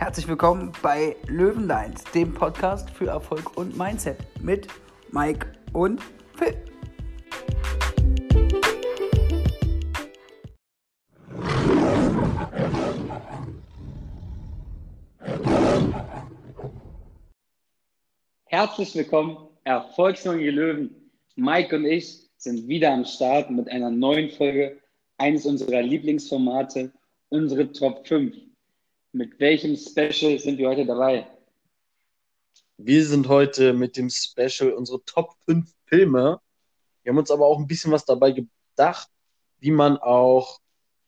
Herzlich willkommen bei Löwenlines, dem Podcast für Erfolg und Mindset mit Mike und Phil. Herzlich willkommen, erfolgsjunge Löwen. Mike und ich sind wieder am Start mit einer neuen Folge eines unserer Lieblingsformate, unsere Top 5. Mit welchem Special sind wir heute dabei? Wir sind heute mit dem Special unsere Top 5 Filme. Wir haben uns aber auch ein bisschen was dabei gedacht, wie man auch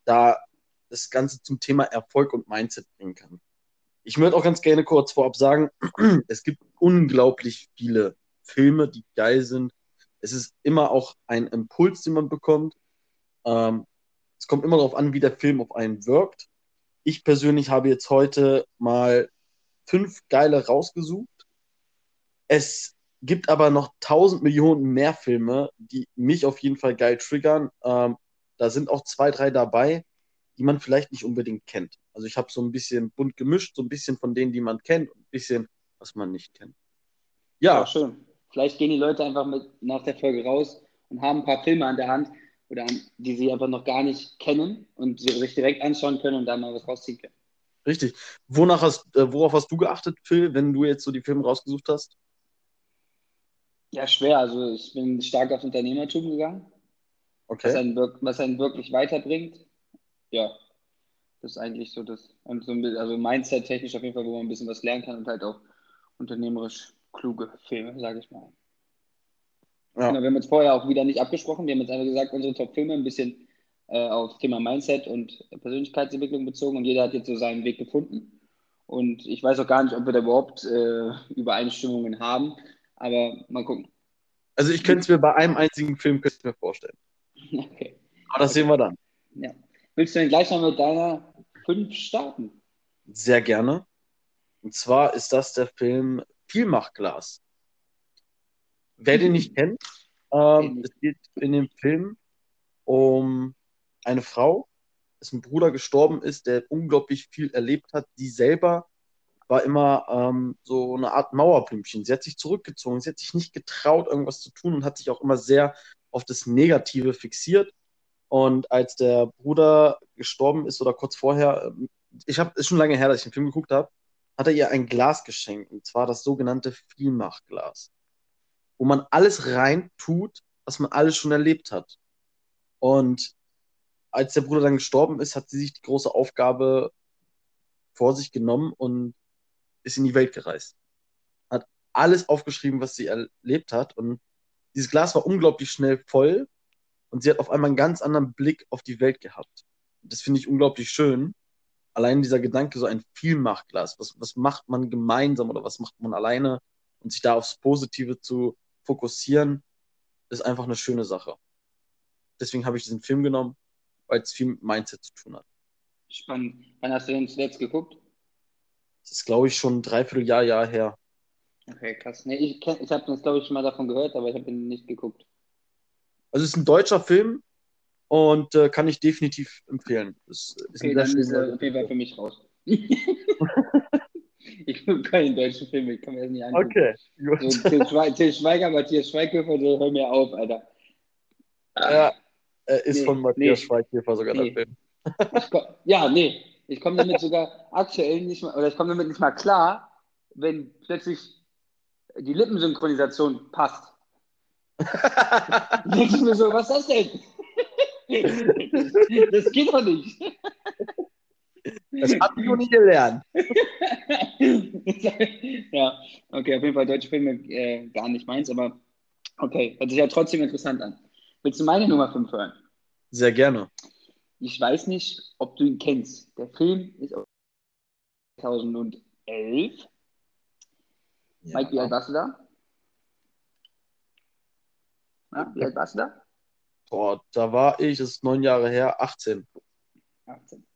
da das Ganze zum Thema Erfolg und Mindset bringen kann. Ich würde auch ganz gerne kurz vorab sagen, es gibt unglaublich viele Filme, die geil sind. Es ist immer auch ein Impuls, den man bekommt. Ähm, es kommt immer darauf an, wie der Film auf einen wirkt. Ich persönlich habe jetzt heute mal fünf geile rausgesucht. Es gibt aber noch tausend Millionen mehr Filme, die mich auf jeden Fall geil triggern. Ähm, da sind auch zwei, drei dabei, die man vielleicht nicht unbedingt kennt. Also ich habe so ein bisschen bunt gemischt, so ein bisschen von denen, die man kennt und ein bisschen, was man nicht kennt. Ja, ja schön. Vielleicht gehen die Leute einfach mit nach der Folge raus und haben ein paar Filme an der Hand, oder die sie einfach noch gar nicht kennen und sie sich direkt anschauen können und da mal was rausziehen können. Richtig. Wonach hast, äh, worauf hast du geachtet, Phil, wenn du jetzt so die Filme rausgesucht hast? Ja, schwer. Also ich bin stark auf Unternehmertum gegangen. Okay. Was einen, was einen wirklich weiterbringt. Ja, das ist eigentlich so das. Und so ein bisschen, also Mindset-technisch auf jeden Fall, wo man ein bisschen was lernen kann und halt auch unternehmerisch kluge Filme, sage ich mal. Ja. Genau, wir haben uns vorher auch wieder nicht abgesprochen. Wir haben jetzt einfach gesagt, unsere Top-Filme ein bisschen äh, auf Thema Mindset und Persönlichkeitsentwicklung bezogen und jeder hat jetzt so seinen Weg gefunden. Und ich weiß auch gar nicht, ob wir da überhaupt äh, Übereinstimmungen haben, aber mal gucken. Also ich könnte es mir bei einem einzigen Film mir vorstellen. Okay. Aber das okay. sehen wir dann. Ja. Willst du denn gleich noch mit deiner 5 starten? Sehr gerne. Und zwar ist das der Film Vielmachglas. Wer den nicht kennt, ähm, es geht in dem Film um eine Frau, dessen Bruder gestorben ist, der unglaublich viel erlebt hat. Die selber war immer ähm, so eine Art Mauerblümchen. Sie hat sich zurückgezogen, sie hat sich nicht getraut, irgendwas zu tun und hat sich auch immer sehr auf das Negative fixiert. Und als der Bruder gestorben ist oder kurz vorher, ähm, ich habe, ist schon lange her, dass ich den Film geguckt habe, hat er ihr ein Glas geschenkt, und zwar das sogenannte Vielmachglas wo man alles rein tut, was man alles schon erlebt hat. Und als der Bruder dann gestorben ist, hat sie sich die große Aufgabe vor sich genommen und ist in die Welt gereist. Hat alles aufgeschrieben, was sie erlebt hat. Und dieses Glas war unglaublich schnell voll und sie hat auf einmal einen ganz anderen Blick auf die Welt gehabt. Das finde ich unglaublich schön. Allein dieser Gedanke, so ein Vielmachglas, was, was macht man gemeinsam oder was macht man alleine und sich da aufs Positive zu fokussieren, ist einfach eine schöne Sache. Deswegen habe ich diesen Film genommen, weil es viel mit Mindset zu tun hat. Spannend. Wann hast du den zuletzt geguckt? Das ist, glaube ich, schon ein Dreivierteljahr Jahr her. Okay, krass. Nee, ich ich habe das, glaube ich, schon mal davon gehört, aber ich habe ihn nicht geguckt. Also es ist ein deutscher Film und äh, kann ich definitiv empfehlen. Das ist okay, dann ist er auf jeden Fall für mich raus. Ich gucke keine deutschen Filme, ich kann mir das nicht angucken. Okay, gut. So, Til, Schwe Til Schweiger, Matthias Schweighöfer, so, hör mir auf, Alter. Ja, er ist nee, von Matthias nee, Schweighöfer sogar nee. der Film. Komm, ja, nee. Ich komme damit sogar aktuell nicht mal, oder ich komme damit nicht mal klar, wenn plötzlich die Lippensynchronisation passt. Denkst du mir so, was ist das denn? das geht doch nicht. Das habe ich noch nie gelernt. ja, okay, auf jeden Fall deutsche Filme äh, gar nicht meins, aber okay, hört sich ja trotzdem interessant an. Willst du meine Nummer 5 hören? Sehr gerne. Ich weiß nicht, ob du ihn kennst. Der Film ist 2011. Ja. Mike, wie alt warst du da? Ja, wie alt warst du da? Boah, da war ich, das ist neun Jahre her, 18. 18.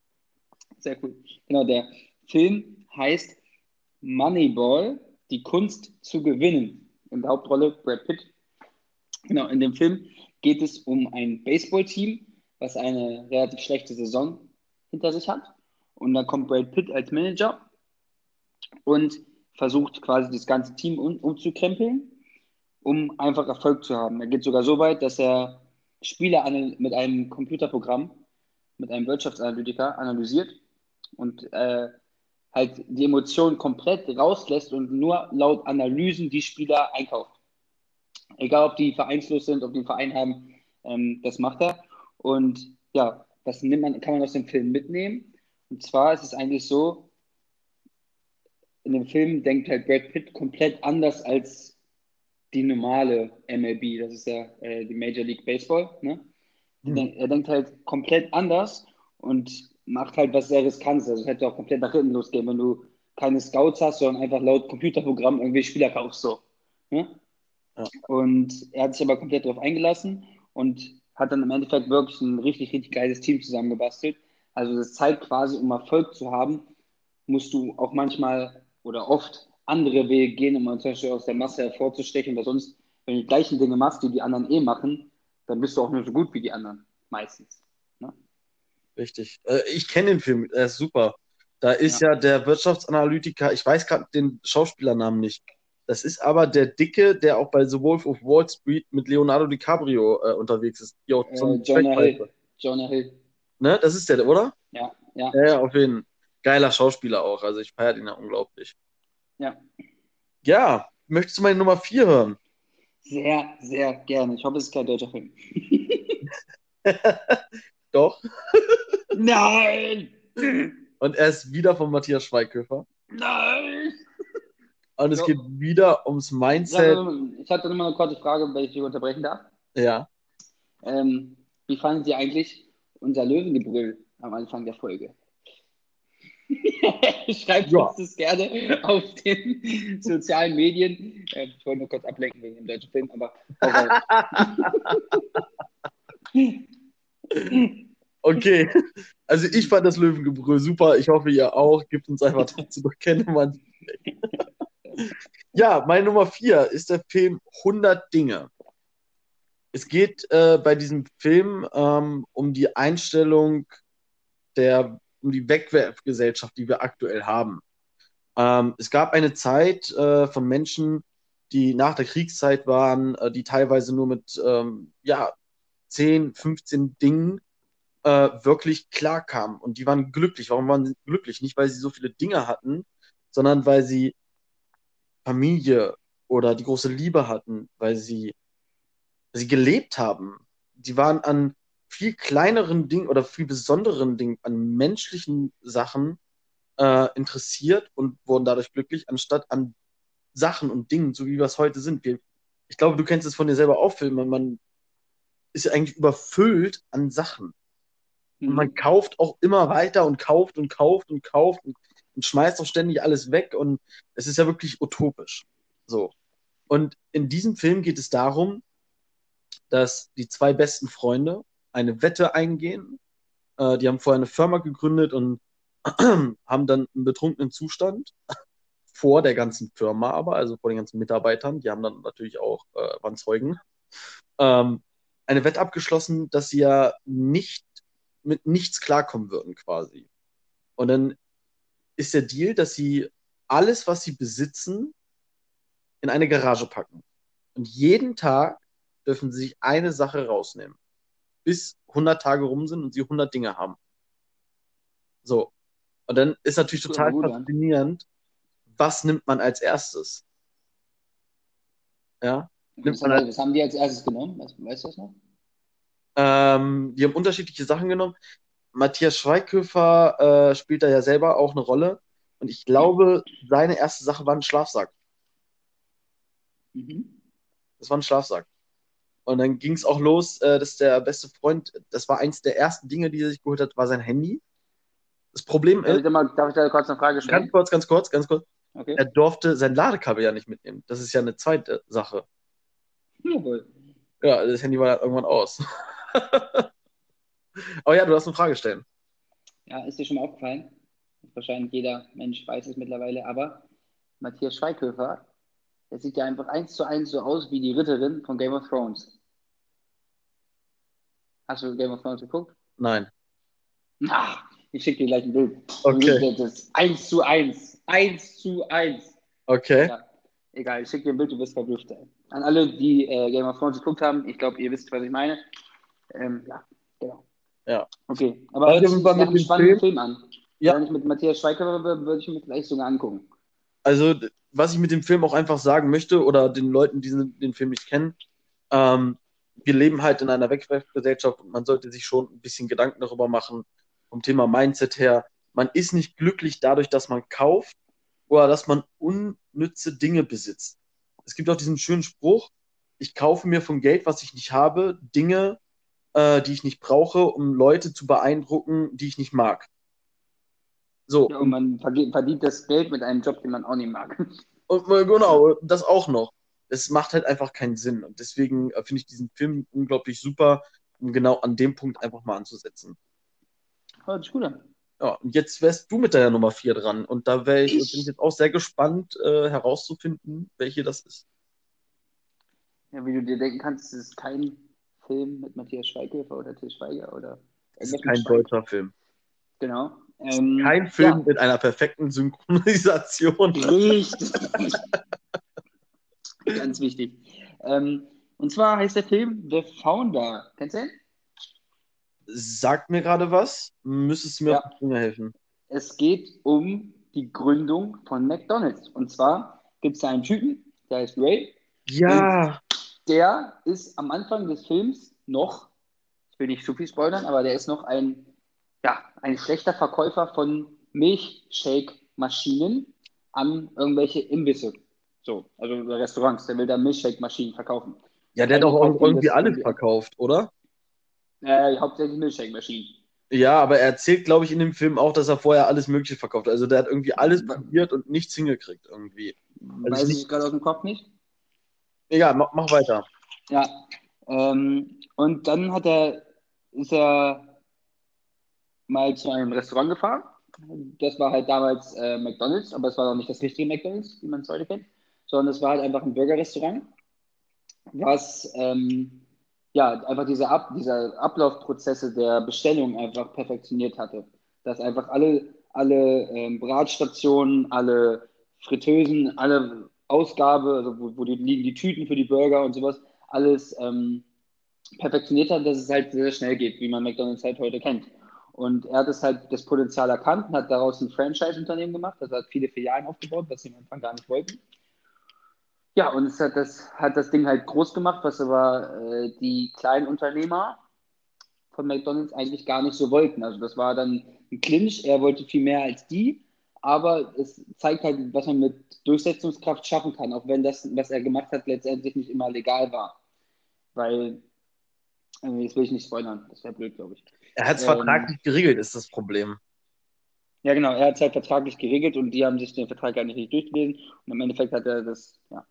Sehr cool. Genau, der Film heißt Moneyball, die Kunst zu gewinnen. In der Hauptrolle Brad Pitt. Genau, in dem Film geht es um ein Baseballteam, was eine relativ schlechte Saison hinter sich hat. Und dann kommt Brad Pitt als Manager und versucht quasi das ganze Team um, umzukrempeln, um einfach Erfolg zu haben. Er geht sogar so weit, dass er Spieler mit einem Computerprogramm, mit einem Wirtschaftsanalytiker analysiert und äh, halt die Emotionen komplett rauslässt und nur laut Analysen die Spieler einkauft. Egal, ob die vereinslos sind, ob die einen Verein haben, ähm, das macht er. Und ja, was nimmt man, kann man aus dem Film mitnehmen? Und zwar ist es eigentlich so, in dem Film denkt halt Brad Pitt komplett anders als die normale MLB, das ist ja äh, die Major League Baseball. Ne? Mhm. Er denkt halt komplett anders und macht halt was sehr riskantes. Also es hätte auch komplett nach hinten losgehen, wenn du keine Scouts hast, sondern einfach laut Computerprogramm irgendwie Spieler kaufst. So. Ne? Ja. Und er hat sich aber komplett darauf eingelassen und hat dann im Endeffekt wirklich ein richtig, richtig geiles Team zusammengebastelt. Also das zeigt quasi, um Erfolg zu haben, musst du auch manchmal oder oft andere Wege gehen, um zum Beispiel aus der Masse hervorzustechen, weil sonst, wenn du die gleichen Dinge machst, die die anderen eh machen, dann bist du auch nur so gut wie die anderen, meistens. Richtig. Äh, ich kenne den Film, er ist super. Da ist ja, ja der Wirtschaftsanalytiker, ich weiß gerade den Schauspielernamen nicht. Das ist aber der Dicke, der auch bei The Wolf of Wall Street mit Leonardo DiCaprio äh, unterwegs ist. Jo, äh, Jonah Hill. Jonah Hill. Ne, das ist der, oder? Ja, ja. Ja, auf jeden Fall. Geiler Schauspieler auch. Also ich feiere ihn ja unglaublich. Ja. Ja, möchtest du meine Nummer 4 hören? Sehr, sehr gerne. Ich hoffe, es ist kein deutscher Film. Doch. Nein! Und er ist wieder von Matthias Schweighöfer. Nein! Und es so. geht wieder ums Mindset. ich hatte noch mal eine kurze Frage, wenn ich dich unterbrechen darf. Ja. Ähm, wie fanden Sie eigentlich unser Löwengebrüll am Anfang der Folge? Schreibt ja. uns das gerne auf den sozialen Medien. Äh, ich wollte nur kurz ablenken wegen dem deutschen Film, aber. okay, also ich fand das Löwengebrüll super. Ich hoffe, ihr auch. Gibt uns einfach dazu noch keine Mann. ja, meine Nummer vier ist der Film 100 Dinge. Es geht äh, bei diesem Film ähm, um die Einstellung der um die Wegwerfgesellschaft, die wir aktuell haben. Ähm, es gab eine Zeit äh, von Menschen, die nach der Kriegszeit waren, äh, die teilweise nur mit ähm, ja, 10, 15 Dingen äh, wirklich klarkamen. Und die waren glücklich. Warum waren sie glücklich? Nicht, weil sie so viele Dinge hatten, sondern weil sie Familie oder die große Liebe hatten, weil sie, sie gelebt haben. Die waren an viel kleineren Dingen oder viel besonderen Dingen, an menschlichen Sachen äh, interessiert und wurden dadurch glücklich, anstatt an Sachen und Dingen, so wie wir es heute sind. Wir, ich glaube, du kennst es von dir selber auch, Phil, man, man ist ja eigentlich überfüllt an Sachen. Und man mhm. kauft auch immer weiter und kauft und kauft und kauft und, und schmeißt auch ständig alles weg und es ist ja wirklich utopisch. So. Und in diesem Film geht es darum, dass die zwei besten Freunde, eine Wette eingehen. Äh, die haben vorher eine Firma gegründet und haben dann einen betrunkenen Zustand vor der ganzen Firma aber, also vor den ganzen Mitarbeitern, die haben dann natürlich auch, äh, waren Zeugen, ähm, eine Wette abgeschlossen, dass sie ja nicht mit nichts klarkommen würden quasi. Und dann ist der Deal, dass sie alles, was sie besitzen, in eine Garage packen. Und jeden Tag dürfen sie sich eine Sache rausnehmen bis 100 Tage rum sind und sie 100 Dinge haben. So. Und dann ist natürlich total gut, faszinierend, was nimmt man als erstes? Ja. Was, haben, als, was haben die als erstes genommen? Weißt, weißt du das noch? Ähm, die haben unterschiedliche Sachen genommen. Matthias Schweighöfer äh, spielt da ja selber auch eine Rolle. Und ich glaube, seine erste Sache war ein Schlafsack. Mhm. Das war ein Schlafsack. Und dann ging es auch los, äh, dass der beste Freund, das war eins der ersten Dinge, die er sich geholt hat, war sein Handy. Das Problem ist. Mal, darf ich da kurz eine Frage stellen? Ganz kurz, ganz kurz, ganz kurz. Okay. Er durfte sein Ladekabel ja nicht mitnehmen. Das ist ja eine zweite Sache. Jawohl. Ja, das Handy war irgendwann aus. Aber ja, du hast eine Frage stellen. Ja, ist dir schon mal aufgefallen? Wahrscheinlich jeder Mensch weiß es mittlerweile, aber Matthias Schweighöfer, der sieht ja einfach eins zu eins so aus wie die Ritterin von Game of Thrones. Hast du Game of Thrones geguckt? Nein. Ach, ich schicke dir gleich ein Bild. Okay. Das eins zu eins. 1 zu 1. Okay. Ja, egal, ich schicke dir ein Bild, du wirst verblüfft sein. An alle, die äh, Game of Thrones geguckt haben, ich glaube, ihr wisst, was ich meine. Ähm, ja, genau. Ja. Okay, aber Also, sich wir mit dem spannenden Film- Film an. Ja. Wenn ich mit Matthias Schweighöfer wäre, würde ich mir vielleicht sogar angucken. Also, was ich mit dem Film auch einfach sagen möchte, oder den Leuten, die den Film nicht kennen, ähm, wir leben halt in einer Wegwerfgesellschaft und man sollte sich schon ein bisschen Gedanken darüber machen, vom Thema Mindset her. Man ist nicht glücklich dadurch, dass man kauft oder dass man unnütze Dinge besitzt. Es gibt auch diesen schönen Spruch, ich kaufe mir von Geld, was ich nicht habe, Dinge, äh, die ich nicht brauche, um Leute zu beeindrucken, die ich nicht mag. So, Ja, und man verdient das Geld mit einem Job, den man auch nicht mag. Und, äh, genau, das auch noch. Es macht halt einfach keinen Sinn. Und deswegen äh, finde ich diesen Film unglaublich super, um genau an dem Punkt einfach mal anzusetzen. Hört sich gut an. Ja, jetzt wärst du mit deiner Nummer 4 dran. Und da ich, Ich- bin ich jetzt auch sehr gespannt, äh, herauszufinden, welche das ist. Ja, wie du dir denken kannst, es ist kein Film mit Matthias Schweighöfer oder Til Schweiger oder Es ist kein Schweiger. deutscher Film. Genau. Ähm, Kein Film Ja, mit einer perfekten Synchronisation. richtig. Ganz wichtig. Ähm, und zwar heißt der Film The Founder. Kennst du den? Sagt mir gerade was? Müsstest du mir Ja. helfen? Es geht um die Gründung von McDonald's. Und zwar gibt es da einen Typen, der heißt Ray. Ja, Der ist am Anfang des Films noch, ich will nicht zu viel spoilern, aber der ist noch ein, ja, ein schlechter Verkäufer von Milchshake-Maschinen an irgendwelche Imbisse. So, also Restaurants. Der will da Milchshake-Maschinen verkaufen. ja, der hat auch kauft ihm irgendwie alles verkauft, oder? Äh, hauptsächlich Milchshake-Maschinen. Ja, aber er erzählt, glaube ich, in dem Film auch, dass er vorher alles Mögliche verkauft hat. Also der hat irgendwie alles probiert und nichts hingekriegt irgendwie. Weiß ich ich nicht- gerade aus dem Kopf nicht. Egal, mach, mach weiter. Ja. Ähm, und dann hat er, ist er mal zu einem Restaurant gefahren. Das war halt damals äh, McDonalds, aber es war noch nicht das richtige McDonalds, wie man es heute kennt, sondern es war halt einfach ein Burgerrestaurant, was ähm, ja einfach diese, Ab diese Ablaufprozesse der Bestellung einfach perfektioniert hatte. Dass einfach alle, alle ähm, Bratstationen, alle Fritteusen, alle Ausgabe, also wo, wo die, liegen die Tüten für die Burger und sowas, alles ähm, perfektioniert hat, dass es halt sehr schnell geht, wie man McDonalds halt heute kennt. Und er hat es halt das Potenzial erkannt und hat daraus ein Franchise-Unternehmen gemacht, also hat viele Filialen aufgebaut, was sie am Anfang gar nicht wollten. Ja, und es hat das, hat das Ding halt groß gemacht, was aber äh, die kleinen Unternehmer von McDonalds eigentlich gar nicht so wollten. Also das war dann ein Clinch, er wollte viel mehr als die, aber es zeigt halt, was man mit Durchsetzungskraft schaffen kann, auch wenn das, was er gemacht hat, letztendlich nicht immer legal war. Weil, äh, jetzt will ich nicht spoilern, das wäre blöd, glaube ich. Er hat es Ähm, vertraglich geregelt, ist das Problem. Ja, genau, er hat es halt vertraglich geregelt und die haben sich den Vertrag gar nicht richtig durchgelesen und im Endeffekt hat er das, ja,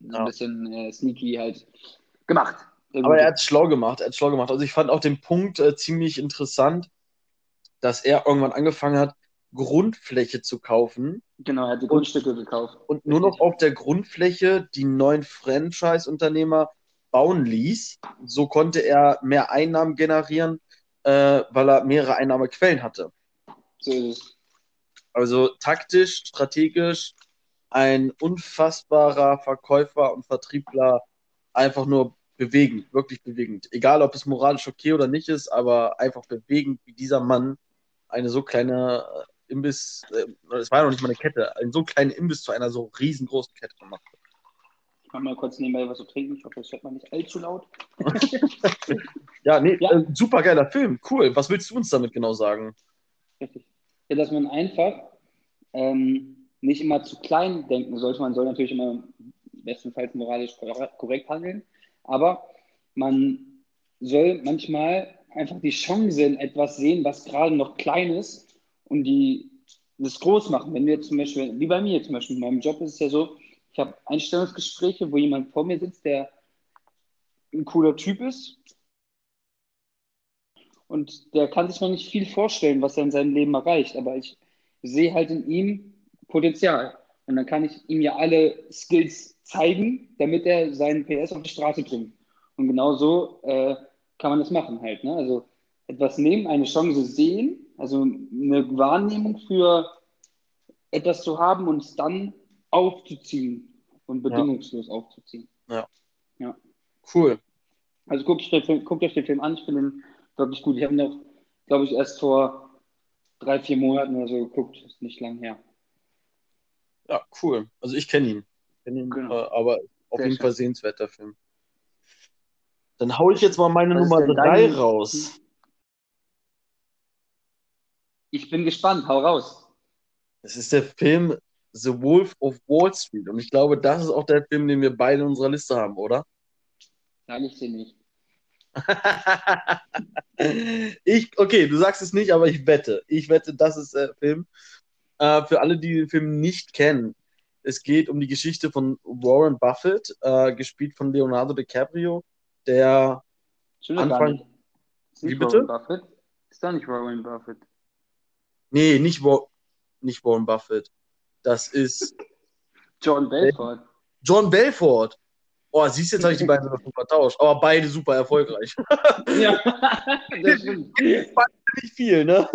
Ja. ein bisschen äh, sneaky halt gemacht. Der Aber er hat es schlau gemacht, er hat schlau gemacht. Also ich fand auch den Punkt äh, ziemlich interessant, dass er irgendwann angefangen hat, Grundfläche zu kaufen Genau, er hat die Grundstücke gekauft. und nur noch auf der Grundfläche die neuen Franchise-Unternehmer bauen ließ. So konnte er mehr Einnahmen generieren, äh, weil er mehrere Einnahmequellen hatte. So ist es. Also taktisch, strategisch, ein unfassbarer Verkäufer und Vertriebler, einfach nur bewegend, wirklich bewegend. Egal, ob es moralisch okay oder nicht ist, aber einfach bewegend, wie dieser Mann eine so kleine äh, Imbiss, äh, es war ja noch nicht mal eine Kette, einen so kleinen Imbiss zu einer so riesengroßen Kette gemacht hat. Ich mach mal kurz nebenbei was zu trinken. Ich hoffe, das hört man nicht allzu laut. Ja, nee, Ja. Äh, super geiler Film, cool. Was willst du uns damit genau sagen? Richtig. Ja, dass man einfach ähm, nicht immer zu klein denken sollte. Man soll natürlich immer bestenfalls moralisch kor- korrekt handeln, aber man soll manchmal einfach die Chance in etwas sehen, was gerade noch klein ist und die das groß machen. Wenn wir zum Beispiel, wie bei mir zum Beispiel, in meinem Job ist es ja so, ich habe Einstellungsgespräche, wo jemand vor mir sitzt, der ein cooler Typ ist und der kann sich noch nicht viel vorstellen, was er in seinem Leben erreicht, aber ich sehe halt in ihm Potenzial. Und dann kann ich ihm ja alle Skills zeigen, damit er seinen PS auf die Straße bringt. Und genau so äh, kann man das machen halt. Ne? Also etwas nehmen, eine Chance sehen, also eine Wahrnehmung für etwas zu haben und es dann aufzuziehen und bedingungslos ja. aufzuziehen. Ja. Ja. Cool. Also guckt euch, den Film, guckt euch den Film an, ich finde ihn wirklich gut. Ich habe ihn auch, glaube ich, erst vor drei, vier Monaten oder so geguckt, ist nicht lang her. Ja, cool. Also ich kenne ihn. Kenn ihn genau. äh, aber auf Sehr jeden schön. Fall sehenswerter Film. Dann haue ich jetzt mal meine Was Nummer 3 raus. Ich bin gespannt, hau raus. Es ist der Film The Wolf of Wall Street. Und ich glaube, das ist auch der Film, den wir beide in unserer Liste haben, oder? Sag ich dir nicht. ich, okay, du sagst es nicht, aber ich wette. Ich wette, das ist der Film. Äh, für alle, die den Film nicht kennen, es geht um die Geschichte von Warren Buffett, äh, gespielt von Leonardo DiCaprio, der Anfang. Wie bitte? Warren Buffett? Ist da nicht Warren Buffett? Nee, nicht, Wa nicht Warren Buffett. Das ist. John Belfort. John Belfort. Oh, siehst du, jetzt habe ich die beiden vertauscht. Aber beide super erfolgreich. Ja, das stimmt. Nicht viel, ne?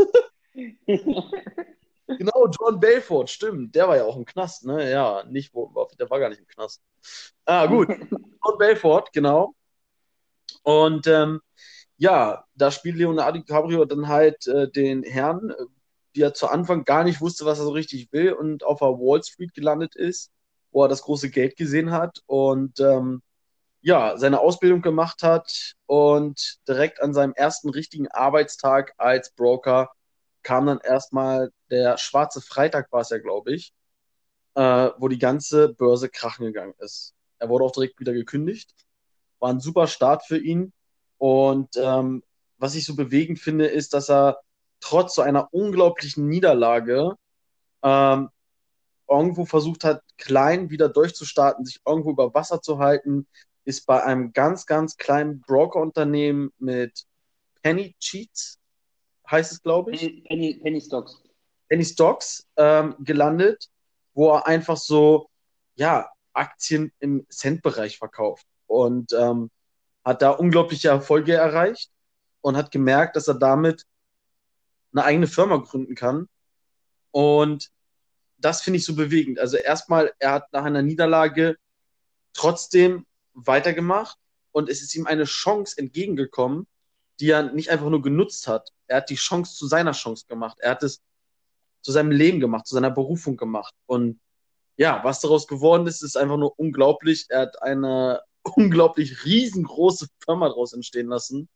Genau, John Belfort, stimmt. Der war ja auch im Knast, ne? Ja, nicht der war gar nicht im Knast. Ah, gut. John Belfort, genau. Und ähm, ja, da spielt Leonardo DiCaprio dann halt äh, den Herrn, äh, der zu Anfang gar nicht wusste, was er so richtig will und auf der Wall Street gelandet ist, wo er das große Geld gesehen hat und ähm, ja, seine Ausbildung gemacht hat und direkt an seinem ersten richtigen Arbeitstag als Broker kam dann erstmal der schwarze Freitag, war es ja, glaube ich, äh, wo die ganze Börse krachen gegangen ist. Er wurde auch direkt wieder gekündigt. War ein super Start für ihn. Und ähm, was ich so bewegend finde, ist, dass er trotz so einer unglaublichen Niederlage ähm, irgendwo versucht hat, klein wieder durchzustarten, sich irgendwo über Wasser zu halten, ist bei einem ganz, ganz kleinen Broker-Unternehmen mit Penny Cheats, heißt es, glaube ich. Penny, Penny Stocks. Penny Stocks ähm, gelandet, wo er einfach so, ja, Aktien im Cent-Bereich verkauft und ähm, hat da unglaubliche Erfolge erreicht und hat gemerkt, dass er damit eine eigene Firma gründen kann. Und das finde ich so bewegend. Also erstmal, er hat nach einer Niederlage trotzdem weitergemacht und es ist ihm eine Chance entgegengekommen, die er nicht einfach nur genutzt hat. Er hat die Chance zu seiner Chance gemacht. Er hat es zu seinem Leben gemacht, zu seiner Berufung gemacht. Und ja, was daraus geworden ist, ist einfach nur unglaublich. Er hat eine unglaublich riesengroße Firma daraus entstehen lassen,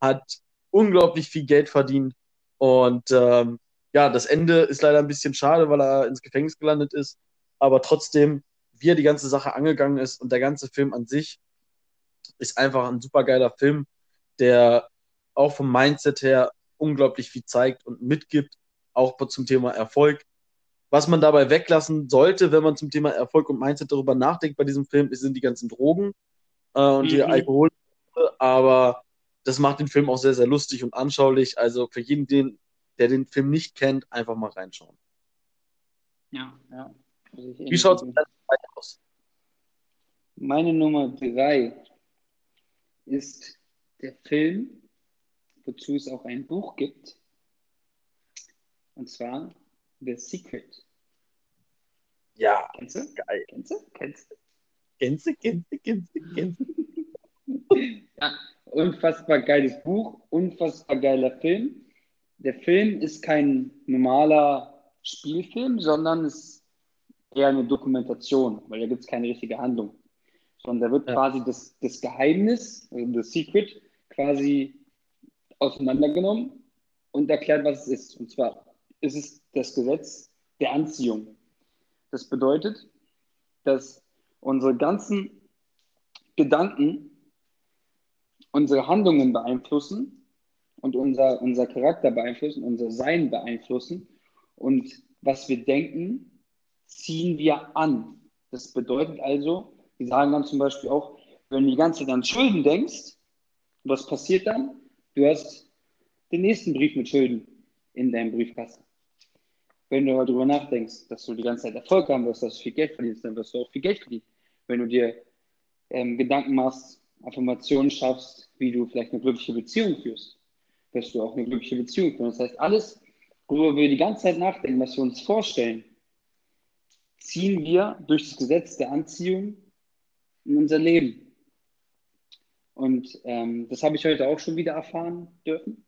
hat unglaublich viel Geld verdient und ähm, ja, das Ende ist leider ein bisschen schade, weil er ins Gefängnis gelandet ist. Aber trotzdem, wie er die ganze Sache angegangen ist und der ganze Film an sich ist einfach ein super geiler Film, der auch vom Mindset her unglaublich viel zeigt und mitgibt, auch zum Thema Erfolg. Was man dabei weglassen sollte, wenn man zum Thema Erfolg und Mindset darüber nachdenkt bei diesem Film, sind die ganzen Drogen äh, und mhm. die Alkohol. Aber das macht den Film auch sehr, sehr lustig und anschaulich. Also für jeden, den, der den Film nicht kennt, einfach mal reinschauen. Ja, ja. Wie schaut es aus? Meine Nummer drei ist der Film, wozu es auch ein Buch gibt. Und zwar The Secret. Ja. Kennst du? Geil. Kennst du? Kennst du? Kennst du? Kennst du? Kennst du? Kennst du? ja, unfassbar geiles Buch, unfassbar geiler Film. Der Film ist kein normaler Spielfilm, sondern ist eher eine Dokumentation, weil da gibt es keine richtige Handlung. Sondern da wird ja. quasi das, das Geheimnis, also das Secret, quasi auseinandergenommen und erklärt, was es ist. Und zwar ist es das Gesetz der Anziehung. Das bedeutet, dass unsere ganzen Gedanken unsere Handlungen beeinflussen und unser, unser Charakter beeinflussen, unser Sein beeinflussen. Und was wir denken, ziehen wir an. Das bedeutet also, die sagen dann zum Beispiel auch, wenn du die ganze Zeit an Schulden denkst, was passiert dann? Du hast den nächsten Brief mit Schulden in deinem Briefkasten. Wenn du darüber nachdenkst, dass du die ganze Zeit Erfolg haben wirst, dass du viel Geld verdienst, dann wirst du auch viel Geld verdienen. Wenn du dir ähm, Gedanken machst, Affirmationen schaffst, wie du vielleicht eine glückliche Beziehung führst, wirst du auch eine glückliche Beziehung führen. Das heißt, alles, worüber wir die ganze Zeit nachdenken, was wir uns vorstellen, ziehen wir durch das Gesetz der Anziehung in unser Leben. Und ähm, das habe ich heute auch schon wieder erfahren dürfen.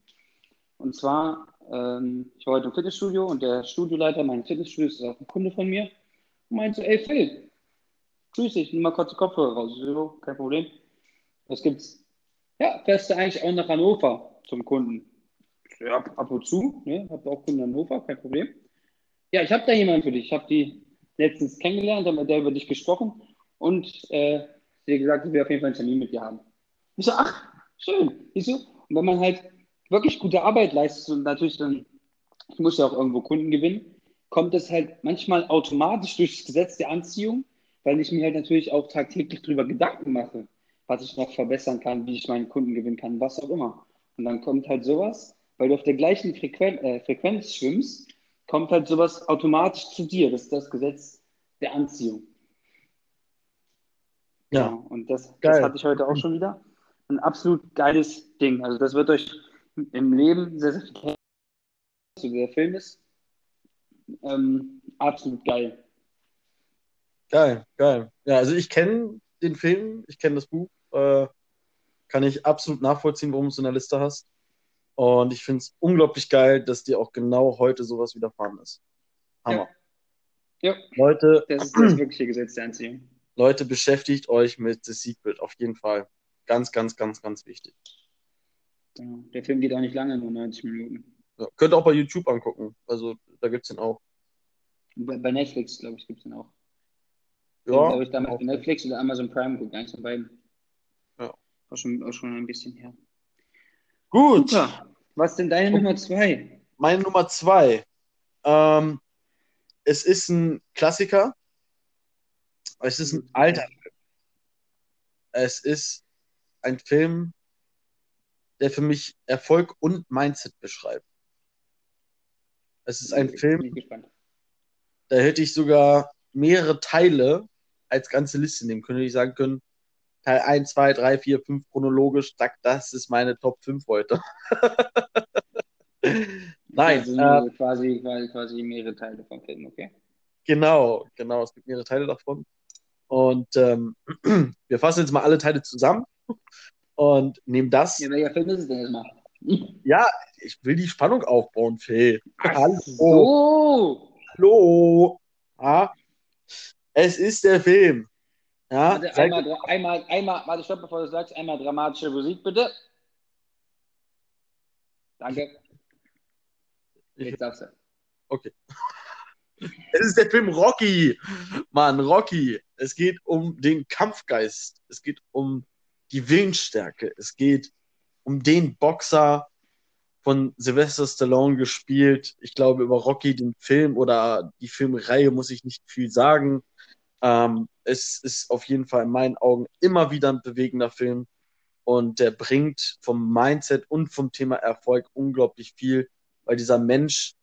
Und zwar, ähm, ich war heute im Fitnessstudio und der Studioleiter meines Fitnessstudios ist auch ein Kunde von mir und meinte, ey Phil, grüß dich, nimm mal kurz die Kopfhörer raus. So, kein Problem. Was gibt's? Ja, fährst du eigentlich auch nach Hannover zum Kunden? Ja, ab und zu, ne? Hab auch Kunden in Hannover, kein Problem. Ja, ich habe da jemanden für dich. Ich habe die letztens kennengelernt, haben mit der über dich gesprochen und äh, sie gesagt, sie will auf jeden Fall einen Termin mit dir haben. Ich so, ach, schön. Siehst du? Und wenn man halt wirklich gute Arbeit leistet und natürlich dann, ich muss ja auch irgendwo Kunden gewinnen, kommt es halt manchmal automatisch durch das Gesetz der Anziehung, weil ich mir halt natürlich auch tagtäglich darüber Gedanken mache, was ich noch verbessern kann, wie ich meinen Kunden gewinnen kann, was auch immer. Und dann kommt halt sowas, weil du auf der gleichen Frequen äh, Frequenz schwimmst, kommt halt sowas automatisch zu dir. Das ist das Gesetz der Anziehung. Ja. ja und das, das hatte ich heute auch schon wieder. Ein absolut geiles Ding. Also das wird euch im Leben sehr, sehr viel so der Film ist. Ähm, absolut geil. Geil, geil. Ja, also ich kenne den Film, ich kenne das Buch, äh, kann ich absolut nachvollziehen, warum du es in der Liste hast. Und ich finde es unglaublich geil, dass dir auch genau heute sowas widerfahren ist. Hammer. Ja. ja. Leute, das ist das wirkliche Gesetz der Anziehung. Leute, beschäftigt euch mit The Secret, auf jeden Fall. Ganz, ganz, ganz, ganz wichtig. Genau. Der Film geht auch nicht lange, nur 90 Minuten. Ja, könnt ihr auch bei YouTube angucken. Also da gibt es den auch. Bei, bei Netflix, glaube ich, gibt es den auch. Ja. Den, ich, damals bei Netflix oder Amazon Prime geguckt, eins von beiden. Ja. Auch schon, auch schon ein bisschen her. Gut. Super. Was ist denn deine Nummer zwei? Meine Nummer zwei. Ähm, es ist ein Klassiker. Es ist ein alter Film. Es ist ein Film, der für mich Erfolg und Mindset beschreibt. Es ist ein Film, da hätte ich sogar mehrere Teile als ganze Liste nehmen können. Ich sagen können, Teil 1, 2, 3, 4, 5 chronologisch, das ist meine Top 5 heute. Nein. Also äh, quasi, quasi mehrere Teile vom Film, okay? Genau, genau, es gibt mehrere Teile davon. Und ähm, wir fassen jetzt mal alle Teile zusammen und nehmen das. Ja, welcher Film ist es denn jetzt mal? Ja, ich will die Spannung aufbauen, Phil. Hallo. So. Hallo. Ja. Es ist der Film. Ja, warte, einmal, einmal, einmal, warte, stopp, bevor du sagst, einmal dramatische Musik, bitte. Danke. Jetzt darfst du. Okay. Es ist der Film Rocky. Mann, Rocky. Es geht um den Kampfgeist. Es geht um die Willensstärke. Es geht um den Boxer von Sylvester Stallone gespielt. Ich glaube, über Rocky, den Film oder die Filmreihe muss ich nicht viel sagen. Ähm, es ist auf jeden Fall in meinen Augen immer wieder ein bewegender Film und der bringt vom Mindset und vom Thema Erfolg unglaublich viel, weil dieser Mensch,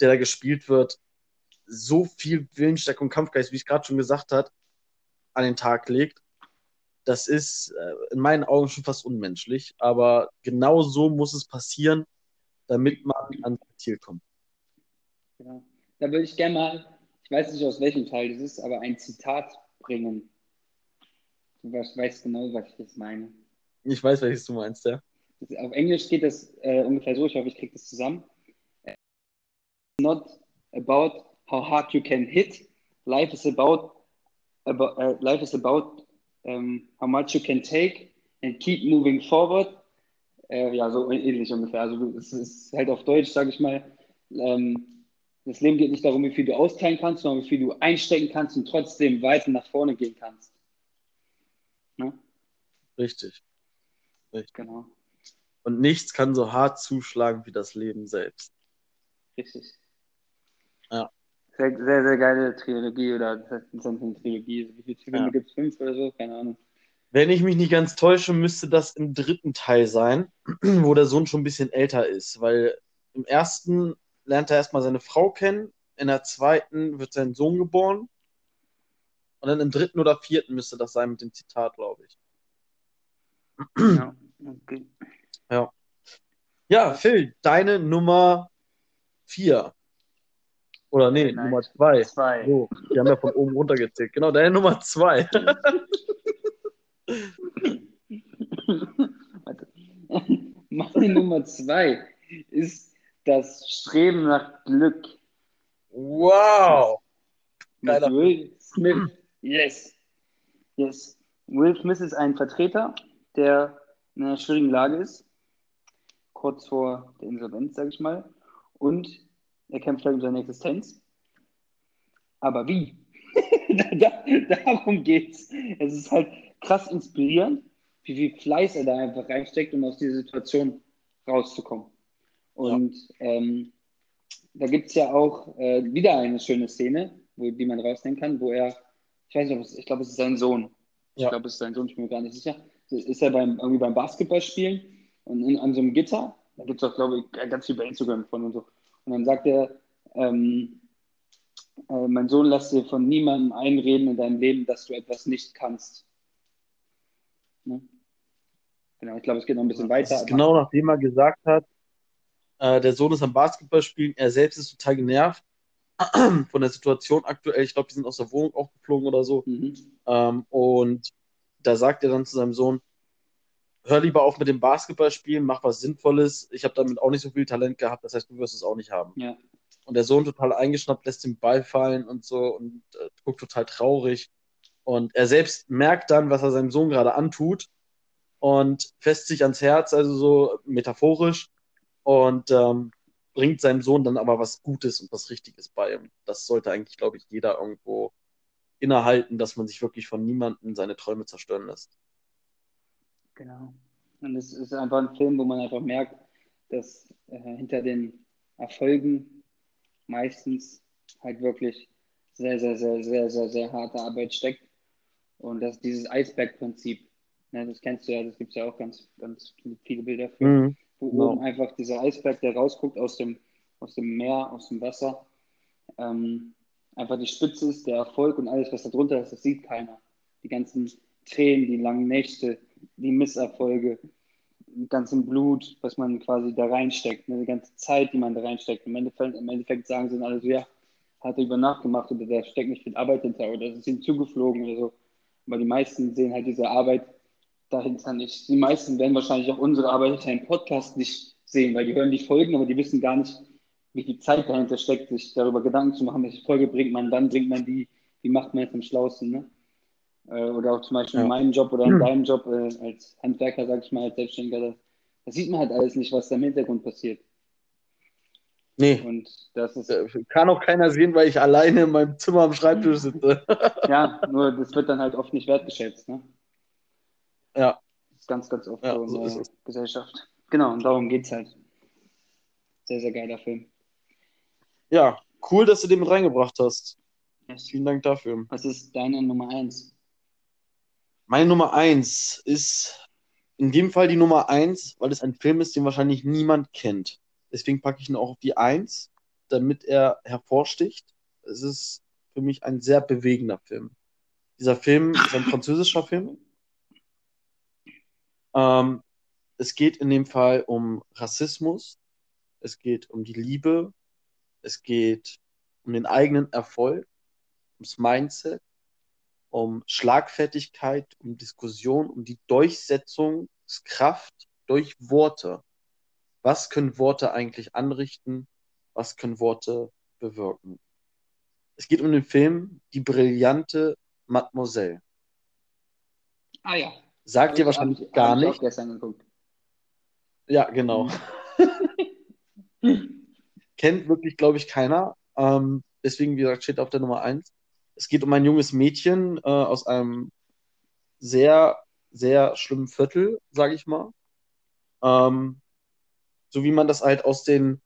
der da gespielt wird, so viel Willensstärke und Kampfgeist, wie ich gerade schon gesagt habe, an den Tag legt das ist äh, in meinen Augen schon fast unmenschlich, aber genau so muss es passieren, damit man ans Ziel kommt. Ja. Da würde ich gerne mal, ich weiß nicht aus welchem Teil das ist, aber ein Zitat bringen. Du weißt genau, was ich jetzt meine. Ich weiß, welches du meinst, ja. Auf Englisch geht das äh, ungefähr so, ich hoffe, ich kriege das zusammen. Not about how hard you can hit. Life is about, about uh, life is about um, ähm, how much you can take and keep moving forward. Äh, ja, so ähnlich ungefähr. Also es ist halt auf Deutsch, sage ich mal, ähm, das Leben geht nicht darum, wie viel du austeilen kannst, sondern wie viel du einstecken kannst und trotzdem weiter nach vorne gehen kannst. Ne? Richtig. Richtig. Genau. Und nichts kann so hart zuschlagen wie das Leben selbst. Richtig. Ja. Sehr, sehr, sehr geile Trilogie oder das ist eine Trilogie. Wie viele Filme ja. gibt es? Fünf oder so? Keine Ahnung. Wenn ich mich nicht ganz täusche, müsste das im dritten Teil sein, wo der Sohn schon ein bisschen älter ist, weil im ersten lernt er erstmal seine Frau kennen, in der zweiten wird sein Sohn geboren und dann im dritten oder vierten müsste das sein mit dem Zitat, glaube ich. Ja, okay. Ja. Ja, Phil, deine Nummer vier. Oder nee, Nein. Nummer zwei. zwei. So, die haben ja von oben runter gezählt. Genau, der Nummer zwei. Meine Nummer zwei ist das Streben nach Glück. Wow! Mit Will Smith. Yes. Yes. Will Smith ist ein Vertreter, der in einer schwierigen Lage ist, kurz vor der Insolvenz, sage ich mal. Und er kämpft halt um seine Existenz. Aber wie? Darum geht's. Es ist halt krass inspirierend, wie viel Fleiß er da einfach reinsteckt, um aus dieser Situation rauszukommen. Und ja. ähm, da gibt es ja auch äh, wieder eine schöne Szene, wo, die man rausnehmen kann, wo er, ich weiß nicht, ich glaube, es ist sein Sohn. Ja. Ich glaube, es ist sein Sohn, ich bin mir gar nicht sicher. Ist er beim, irgendwie beim Basketballspielen und in, an so einem Gitter, da gibt es auch, glaube ich, ganz viel bei Instagram von und so. Und dann sagt er, ähm, äh, mein Sohn, lass dir von niemandem einreden in deinem Leben, dass du etwas nicht kannst. Ne? Genau, ich glaube, es geht noch ein bisschen weiter. genau nachdem er gesagt hat, äh, der Sohn ist am Basketball spielen, er selbst ist total genervt von der Situation aktuell. Ich glaube, die sind aus der Wohnung auch geflogen oder so. Mhm. Ähm, und da sagt er dann zu seinem Sohn, hör lieber auf mit dem Basketballspielen, mach was Sinnvolles. Ich habe damit auch nicht so viel Talent gehabt, das heißt, du wirst es auch nicht haben. Ja. Und der Sohn total eingeschnappt, lässt den Ball fallen und so und äh, guckt total traurig. Und er selbst merkt dann, was er seinem Sohn gerade antut und fässt sich ans Herz, also so metaphorisch, und ähm, bringt seinem Sohn dann aber was Gutes und was Richtiges bei. Und das sollte eigentlich, glaube ich, jeder irgendwo innehalten, dass man sich wirklich von niemandem seine Träume zerstören lässt. Genau. Und es ist einfach ein Film, wo man einfach merkt, dass äh, hinter den Erfolgen meistens halt wirklich sehr, sehr, sehr, sehr, sehr, sehr harte Arbeit steckt. Und dass dieses Eisberg-Prinzip, ne, das kennst du ja, das gibt es ja auch ganz, ganz viele Bilder für, mhm, wo genau. oben einfach dieser Eisberg, der rausguckt aus dem, aus dem Meer, aus dem Wasser, ähm, einfach die Spitze ist, der Erfolg und alles, was da drunter ist, das sieht keiner. Die ganzen Tränen, die langen Nächte, die Misserfolge, ganzen Blut, was man quasi da reinsteckt, ne, die ganze Zeit, die man da reinsteckt. Im Endeffekt, im Endeffekt sagen sie dann alle so, ja, hat er über Nacht gemacht oder da steckt nicht viel Arbeit hinter oder es ist ihm zugeflogen oder so. Aber die meisten sehen halt diese Arbeit dahinter nicht. Die meisten werden wahrscheinlich auch unsere Arbeit hinter einem Podcast nicht sehen, weil die hören die Folgen, aber die wissen gar nicht, wie viel Zeit dahinter steckt, sich darüber Gedanken zu machen, welche Folge bringt man, wann bringt man die, wie macht man es am schlausten. Ne? Äh, oder auch zum Beispiel ja. in meinem Job oder in deinem Job äh, als Handwerker, sag ich mal, als Selbstständiger, da, da sieht man halt alles nicht, was da im Hintergrund passiert. Nee. Und das ist. Äh, kann auch keiner sehen, weil ich alleine in meinem Zimmer am Schreibtisch sitze. ja, nur das wird dann halt oft nicht wertgeschätzt, ne? Ja. Das ist ganz, ganz oft ja, so in der Gesellschaft. Genau, und darum geht es halt. Sehr, sehr geiler Film. Ja, cool, dass du den mit reingebracht hast. Yes. Vielen Dank dafür. Was ist deine Nummer 1? Meine Nummer 1 ist in dem Fall die Nummer 1, weil es ein Film ist, den wahrscheinlich niemand kennt. Deswegen packe ich ihn auch auf die 1, damit er hervorsticht. Es ist für mich ein sehr bewegender Film. Dieser Film ist ein französischer Film. Ähm, es geht in dem Fall um Rassismus, es geht um die Liebe, es geht um den eigenen Erfolg, ums Mindset, um Schlagfertigkeit, um Diskussion, um die Durchsetzungskraft durch Worte. Was können Worte eigentlich anrichten? Was können Worte bewirken? Es geht um den Film Die brillante Mademoiselle. Ah ja. Sagt ihr wahrscheinlich ich, gar nicht. Ja, genau. Kennt wirklich, glaube ich, keiner. Ähm, deswegen, wie gesagt, steht auf der Nummer 1. Es geht um ein junges Mädchen äh, aus einem sehr, sehr schlimmen Viertel, sage ich mal. Ähm, so wie man das halt aus den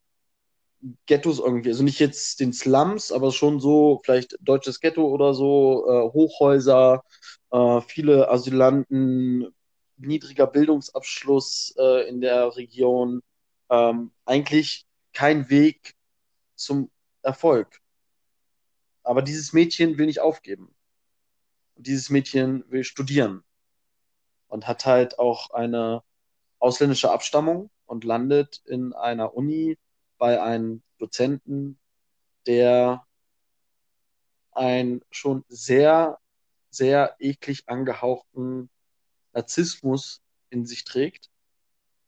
Ghettos irgendwie, also nicht jetzt den Slums, aber schon so, vielleicht deutsches Ghetto oder so, äh, Hochhäuser, äh, viele Asylanten, niedriger Bildungsabschluss äh, in der Region, ähm, eigentlich kein Weg zum Erfolg. Aber dieses Mädchen will nicht aufgeben. Dieses Mädchen will studieren und hat halt auch eine ausländische Abstammung und landet in einer Uni bei einem Dozenten, der einen schon sehr, sehr eklig angehauchten Narzissmus in sich trägt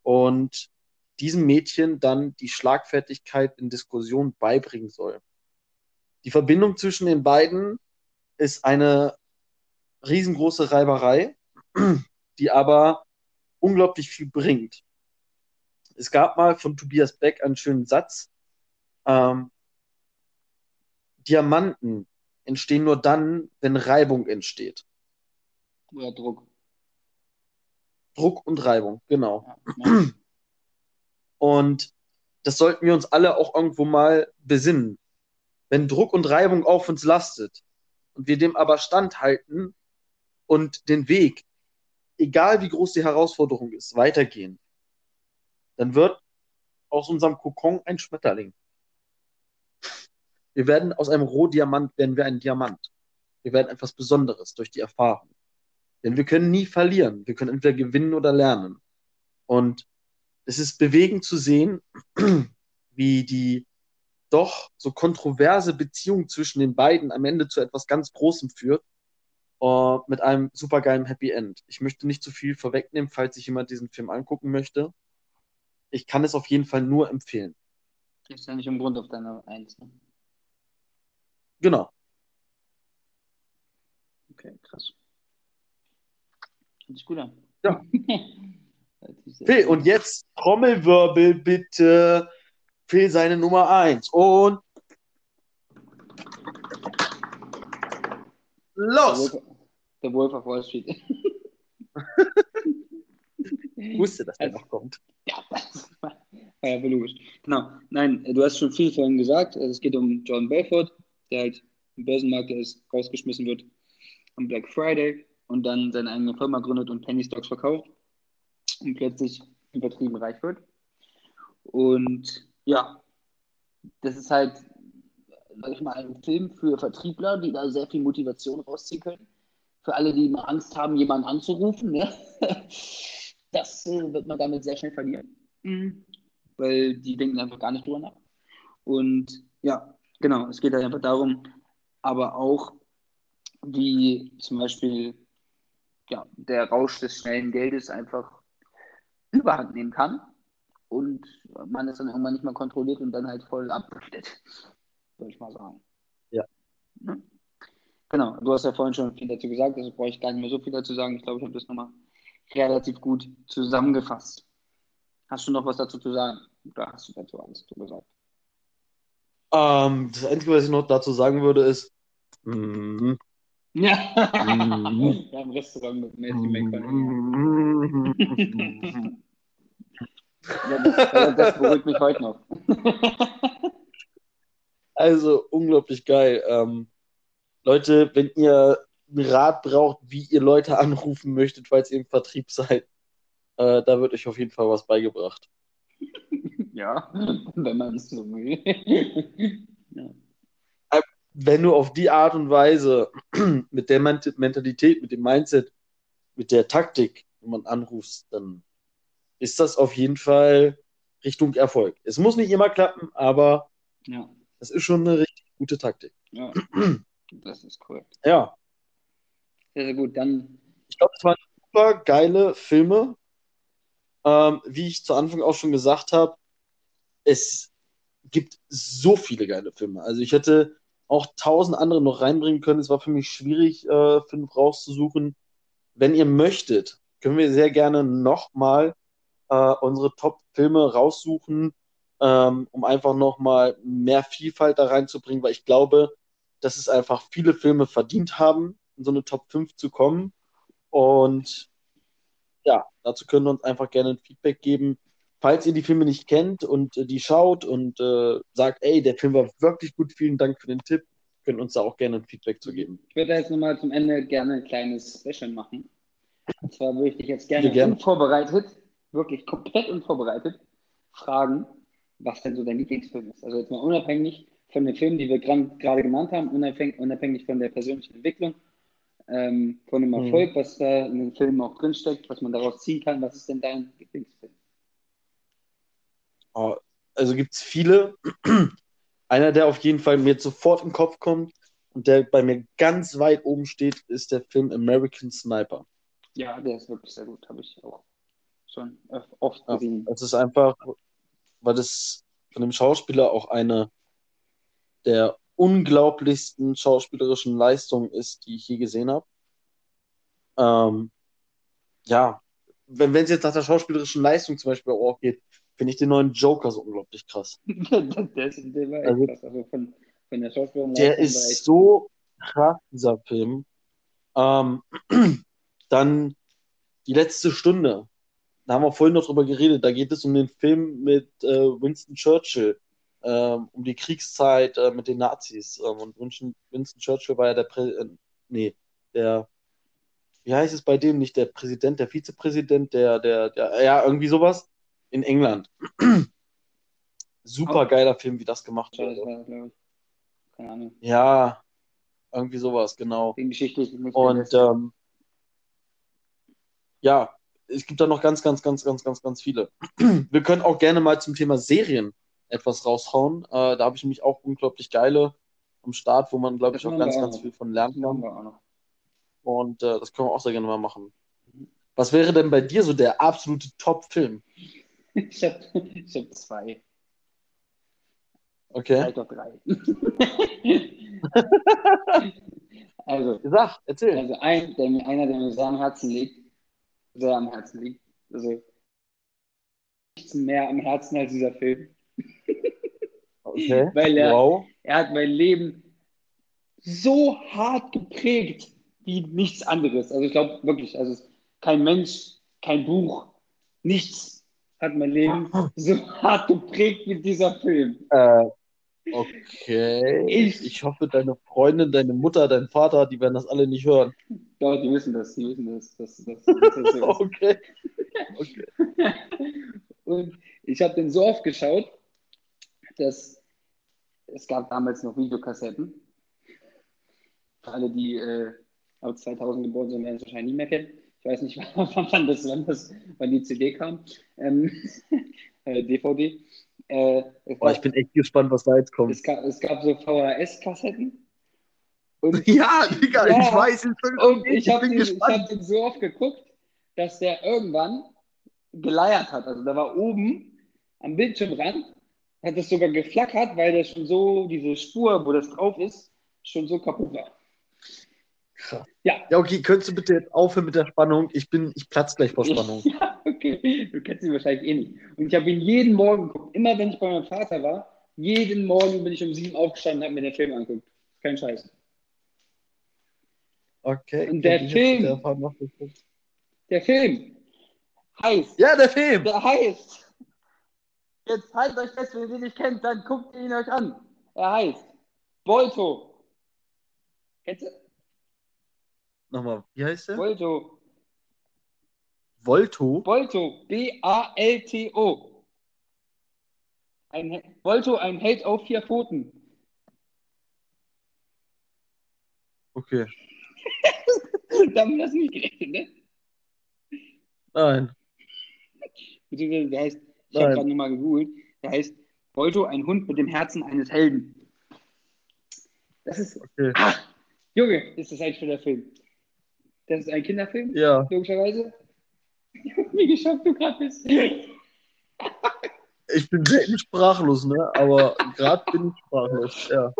und diesem Mädchen dann die Schlagfertigkeit in Diskussionen beibringen soll. Die Verbindung zwischen den beiden ist eine riesengroße Reiberei, die aber unglaublich viel bringt. Es gab mal von Tobias Beck einen schönen Satz. Ähm, Diamanten entstehen nur dann, wenn Reibung entsteht. Oder Druck. Druck und Reibung, genau. Ja, und das sollten wir uns alle auch irgendwo mal besinnen. Wenn Druck und Reibung auf uns lastet und wir dem aber standhalten und den Weg, egal wie groß die Herausforderung ist, weitergehen, dann wird aus unserem Kokon ein Schmetterling. Wir werden aus einem Rohdiamant, werden wir ein Diamant. Wir werden etwas Besonderes durch die Erfahrung. Denn wir können nie verlieren. Wir können entweder gewinnen oder lernen. Und es ist bewegend zu sehen, wie die doch so kontroverse Beziehung zwischen den beiden am Ende zu etwas ganz Großem führt, uh, mit einem supergeilen Happy End. Ich möchte nicht zu viel vorwegnehmen, falls sich jemand diesen Film angucken möchte. Ich kann es auf jeden Fall nur empfehlen. Ist ja nicht im Grund auf deiner Eins. Ne? Genau. Okay, krass. Hört sich gut an. Ja. Phil, und jetzt Trommelwirbel bitte. Phil seine Nummer 1. Und los! Der Wolf of Wall Street. ich wusste, dass der noch kommt. Ja, das war ja logisch. Genau. Nein, du hast schon viel vorhin gesagt. Also es geht um John Belfort, der halt im Börsenmarkt ist, rausgeschmissen wird am Black Friday und dann seine eigene Firma gründet und Penny Stocks verkauft und plötzlich übertrieben reich wird. Und ja, das ist halt, sag ich mal, ein Film für Vertriebler, die da sehr viel Motivation rausziehen können. Für alle, die immer Angst haben, jemanden anzurufen. Ne? Das äh, wird man damit sehr schnell verlieren. Mhm. Weil die denken einfach gar nicht drüber nach. Und ja, genau, es geht halt einfach darum, aber auch, wie zum Beispiel ja, der Rausch des schnellen Geldes einfach überhand nehmen kann und man es dann irgendwann nicht mehr kontrolliert und dann halt voll abdriftet, würde ich mal sagen. Ja. ja. Genau, du hast ja vorhin schon viel dazu gesagt, also brauche ich gar nicht mehr so viel dazu sagen. Ich glaube, ich habe das nochmal relativ gut zusammengefasst. Hast du noch was dazu zu sagen? Oder hast du dazu alles gesagt? Ähm, das Einzige, was ich noch dazu sagen würde, ist. Mm, ja, mm, ja im Restaurant mit Matthew McConaughey. Ja, das, das beruhigt mich heute noch. also unglaublich geil. Ähm, Leute, wenn ihr einen Rat braucht, wie ihr Leute anrufen möchtet, falls ihr im Vertrieb seid, äh, da wird euch auf jeden Fall was beigebracht. Ja, wenn man es so will. ja. Äh, wenn du auf die Art und Weise mit der Mentalität, mit dem Mindset, mit der Taktik jemand anrufst, dann ist das auf jeden Fall Richtung Erfolg. Es muss nicht immer klappen, aber ja. das ist schon eine richtig gute Taktik. Ja, das ist cool. Ja. Sehr, sehr gut. Dann. Ich glaube, es waren super geile Filme. Ähm, wie ich zu Anfang auch schon gesagt habe, es gibt so viele geile Filme. Also ich hätte auch tausend andere noch reinbringen können. Es war für mich schwierig, äh, fünf rauszusuchen. Wenn ihr möchtet, können wir sehr gerne nochmal äh, unsere Top-Filme raussuchen, ähm, um einfach nochmal mehr Vielfalt da reinzubringen, weil ich glaube, dass es einfach viele Filme verdient haben, in so eine Top 5 zu kommen. Und ja, dazu können wir uns einfach gerne ein Feedback geben. Falls ihr die Filme nicht kennt und äh, die schaut und äh, sagt, ey, der Film war wirklich gut, vielen Dank für den Tipp, könnt uns da auch gerne ein Feedback zu geben. Ich würde jetzt nochmal zum Ende gerne ein kleines Special machen. Und zwar würde ich dich jetzt gerne, gerne. vorbereitet wirklich komplett unvorbereitet fragen, was denn so dein Lieblingsfilm ist. Also jetzt mal unabhängig von den Filmen, die wir gerade genannt haben, unabhängig, unabhängig von der persönlichen Entwicklung, ähm, von dem mhm. Erfolg, mhm. was da in den Filmen auch drinsteckt, was man daraus ziehen kann. Was ist denn dein Lieblingsfilm? Oh, also gibt es viele. einer, der auf jeden Fall mir sofort in den Kopf kommt und der bei mir ganz weit oben steht, ist der Film American Sniper. Ja, der ist wirklich sehr gut, habe ich auch schon oft gesehen. Ja, es ist einfach, weil das von dem Schauspieler auch eine der unglaublichsten schauspielerischen Leistungen ist, die ich je gesehen habe. Ähm, ja, wenn es jetzt nach der schauspielerischen Leistung zum Beispiel auch geht, finde ich den neuen Joker so unglaublich krass. der, ist, der war also, krass. Also von, von der. Der ist so krass, dieser Film. Ähm, dann die letzte Stunde. Da haben wir vorhin noch drüber geredet. Da geht es um den Film mit äh, Winston Churchill, ähm, um die Kriegszeit äh, mit den Nazis. Ähm, und Winston, Winston, Churchill war ja der, Prä äh, nee, der, wie heißt es bei dem? Nicht der Präsident, der Vizepräsident, der, der, der, ja, irgendwie sowas in England. Super geiler Film, wie das gemacht wurde. Keine Ahnung. Ja, irgendwie sowas, genau. Den geschichtlichen Und ähm, ja, es gibt da noch ganz, ganz, ganz, ganz, ganz, ganz viele. Wir können auch gerne mal zum Thema Serien etwas raushauen. Äh, da habe ich nämlich auch unglaublich geile am Start, wo man, glaube ich, auch ganz, ganz viel von lernen kann. Und äh, das können wir auch sehr gerne mal machen. Was wäre denn bei dir so der absolute Top-Film? Ich habe ich hab zwei. Okay. Auch drei. also, Sag, erzähl. Also ein, der einer, der mir sehr am Herzen liegt, sehr am Herzen liegt. Also nichts mehr am Herzen als dieser Film. Okay. Weil er, wow. er hat mein Leben so hart geprägt wie nichts anderes. Also ich glaube wirklich, also kein Mensch, kein Buch, nichts hat mein Leben so hart geprägt wie dieser Film. Äh, okay. Ich, ich hoffe, deine Freundin, deine Mutter, dein Vater, die werden das alle nicht hören. Doch, die wissen das, die wissen das. das, das, das okay. okay. Und ich habe den so oft geschaut, dass es gab damals noch Videokassetten. Für alle, die äh, ab 2000 geboren sind, werden es wahrscheinlich nicht mehr kennen. Ich weiß nicht, wann, das, wann, das, wann die CD kam. Ähm, äh, DVD. Äh, oh, ich bin echt gespannt, was da jetzt kommt. Es gab, es gab so VHS-Kassetten. ja, Digga, ja, ich weiß. Ich und ich, habe den, hab den so oft geguckt, dass der irgendwann geleiert hat. Also da war oben am Bildschirmrand, hat es sogar geflackert, weil der schon so, diese Spur, wo das drauf ist, schon so kaputt war. Krass. Ja. Ja, okay, könntest du bitte jetzt aufhören mit der Spannung? Ich bin, ich platze gleich vor Spannung. ja, okay. Du kennst ihn wahrscheinlich eh nicht. Und ich habe ihn jeden Morgen geguckt. Immer wenn ich bei meinem Vater war, jeden Morgen bin ich um sieben aufgestanden und habe mir den Film angeguckt. Kein Scheiß. Okay. Und der Film. Der Film heißt. Ja, der Film. Der heißt. Jetzt haltet euch fest, wenn ihr den nicht kennt, dann guckt ihn euch an. Er heißt Volto. Kennst du? Nochmal, wie heißt der? Volto. Volto? Volto. B-A-L-T-O. Ein, Volto, ein Held auf vier Pfoten. Okay. Damit hast du nicht gerechnet, ne? Nein. Beziehungsweise der heißt, ich habe gerade nochmal gegoogelt, der heißt Volto, ein Hund mit dem Herzen eines Helden. Das ist. Okay. Ach, Junge, ist das ein schöner Film. Das ist ein Kinderfilm, ja. logischerweise. Wie geschockt du gerade bist. Ich bin selten sprachlos, ne? Aber gerade bin ich sprachlos, ja.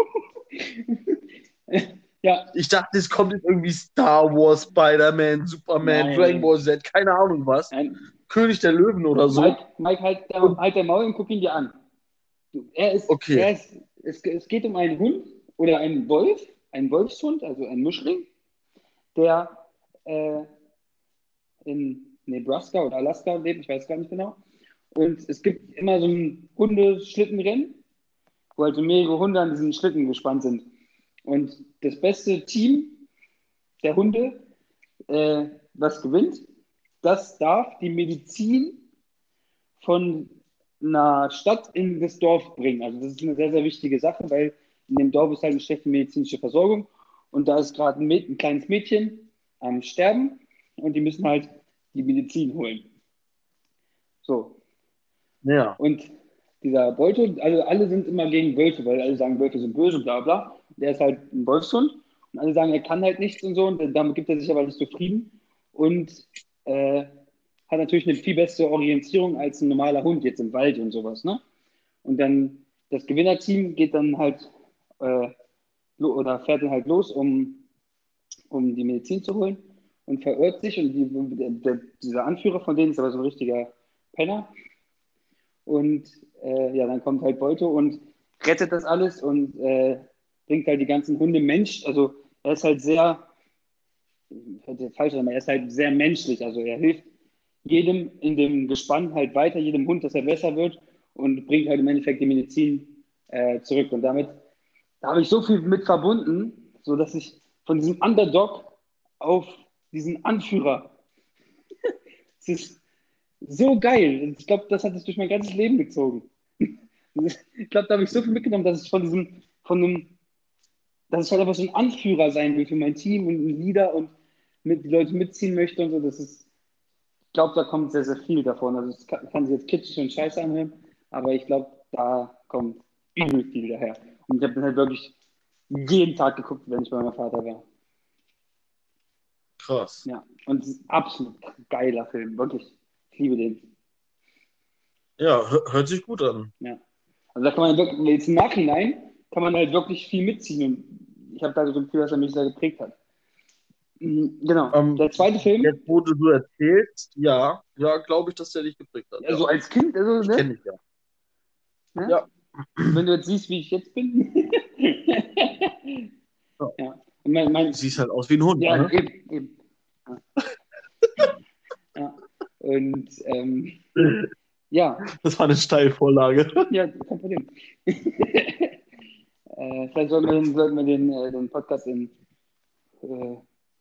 ja. Ich dachte, es kommt jetzt irgendwie Star Wars, Spider-Man, Superman, Nein. Dragon Ball Z, keine Ahnung was. Nein. König der Löwen oder so. Mike, Mike halt, der, halt der Maul und guck ihn dir an. Er ist, okay. er ist, es, es geht um einen Hund oder einen Wolf, einen Wolfshund, also einen Mischling, der äh, in Nebraska oder Alaska lebt, ich weiß gar nicht genau. Und es gibt immer so ein Hundeschlittenrennen, wo also mehrere Hunde an diesen Schlitten gespannt sind. Und das beste Team der Hunde, äh, was gewinnt, das darf die Medizin von einer Stadt in das Dorf bringen. Also das ist eine sehr, sehr wichtige Sache, weil in dem Dorf ist halt eine schlechte medizinische Versorgung. Und da ist gerade ein, ein, kleines Mädchen, am Sterben und die müssen halt die Medizin holen. So. Ja. Und dieser Beute, also alle sind immer gegen Wölfe, weil alle sagen, Wölfe sind böse, bla bla. Der ist halt ein Wolfshund und alle sagen, er kann halt nichts und so und damit gibt er sich aber nicht zufrieden und äh, hat natürlich eine viel bessere Orientierung als ein normaler Hund jetzt im Wald und sowas, ne? Und dann das Gewinnerteam geht dann halt äh, oder fährt dann halt los, um, um die Medizin zu holen und verirrt sich und die, der, der, dieser Anführer von denen ist aber so ein richtiger Penner und äh, ja, dann kommt halt Beute und rettet das alles und äh, bringt halt die ganzen Hunde Mensch. Also er ist halt sehr, falsch, aber er ist halt sehr menschlich. Also er hilft jedem in dem Gespann halt weiter, jedem Hund, dass er besser wird und bringt halt im Endeffekt die Medizin äh, zurück. Und damit da habe ich so viel mit verbunden, so dass ich von diesem Underdog auf diesen Anführer. Es ist so geil. Ich glaube, das hat es durch mein ganzes Leben gezogen. Ich glaube, da habe ich so viel mitgenommen, dass ich von diesem, von einem, dass ich halt einfach so ein Anführer sein will für mein Team und ein Leader und mit, die Leute mitziehen möchte und so. Das ist, ich glaube, da kommt sehr, sehr viel davon. Also es kann, kann sich jetzt kitschig und scheiße anhören, aber ich glaube, da kommt übel viel daher. Und ich habe dann halt wirklich jeden Tag geguckt, wenn ich bei meinem Vater war. Krass. Ja, und es ist ein absolut geiler Film, wirklich. Ich liebe den. Ja, hört sich gut an. Ja. Also da kann man wirklich, jetzt im Nachhinein kann man halt wirklich viel mitziehen und ich habe da so ein Gefühl, dass er mich sehr geprägt hat. Mhm, genau. Ähm, der zweite Film. Jetzt, wo du so erzählst, ja, ja, glaube ich, dass der dich geprägt hat. Also ja. als Kind, also, ne? Kenn ich ja. Ne? Ja. Wenn du jetzt siehst, wie ich jetzt bin. ja. ja. Mein, mein, du siehst halt aus wie ein Hund. Ja, ne? eben, eben. Ja. Und ähm, ja. Das war eine Steilvorlage. Ja, kein Problem. äh, vielleicht sollten wir den, sollten wir den, äh, den Podcast in äh,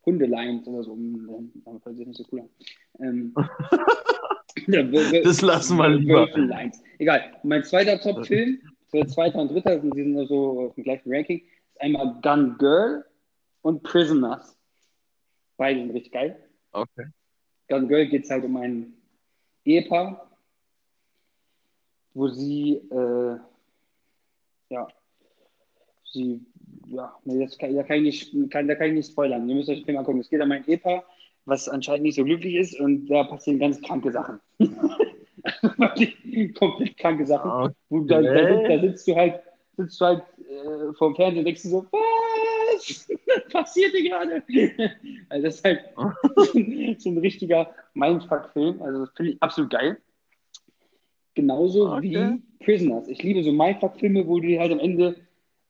Hundelines oder so umnennen. Aber das nicht so cool an. Ähm, ja, das lassen wir lieber. Egal. Mein zweiter Top-Film, der zweiter und dritter, die sind so auf dem gleichen Ranking, ist einmal Gun Girl und Prisoners. Beide sind richtig geil. Okay. Gun Girl geht es halt um ein Ehepaar, wo sie, äh, ja, sie, ja, das kann, da, kann ich nicht, kann, da kann ich nicht spoilern. Ihr müsst euch den Film angucken. Es geht um ein Ehepaar, was anscheinend nicht so glücklich ist und da passieren ganz kranke Sachen. komplett kranke Sachen. Okay. Wo, da, da, da, sitzt du halt, sitzt du halt äh, vom Fernseher und denkst du so, was passiert hier gerade? also das ist halt so ein richtiger Mindfuck-Film. Also das finde ich absolut geil. Genauso okay. wie Prisoners. Ich liebe so Mindfuck-Filme, wo du halt am Ende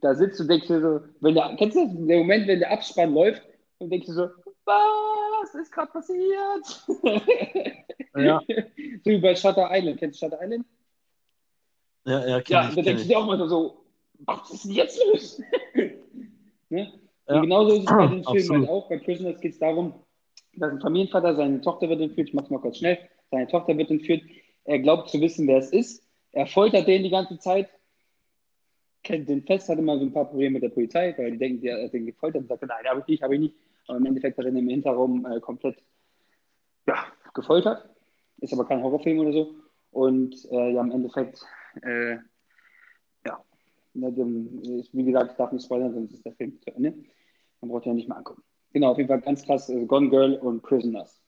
da sitzt und denkst dir so, wenn der, kennst du das, der Moment, wenn der Abspann läuft und denkst du so, was ist gerade passiert? Ja. so wie bei Shutter Island. Kennst du Shutter Island? Ja, ja, Ja, da denkst du dir auch mal so, was ist denn jetzt los? Ne? ja. Und genauso ist es bei den Filmen halt auch. Bei Prisoners geht es darum, dass ein Familienvater seine Tochter wird entführt. Ich mach's mal kurz schnell. Seine Tochter wird entführt. Er glaubt zu wissen, wer es ist. Er foltert den die ganze Zeit. Kennt den fest, hat immer so ein paar Probleme mit der Polizei, weil die denken, er hat den gefoltert und sagt, nein, habe ich nicht, habe ich nicht. Aber im Endeffekt hat er ihn im Hinterraum äh, komplett ja, gefoltert. Ist aber kein Horrorfilm oder so. Und äh, ja, im Endeffekt, äh, ne, wie gesagt, ich darf nicht spoilern, sonst ist der Film zu Ende. Man braucht ja nicht mehr angucken. Genau, auf jeden Fall ganz krass, also Gone Girl und Prisoners.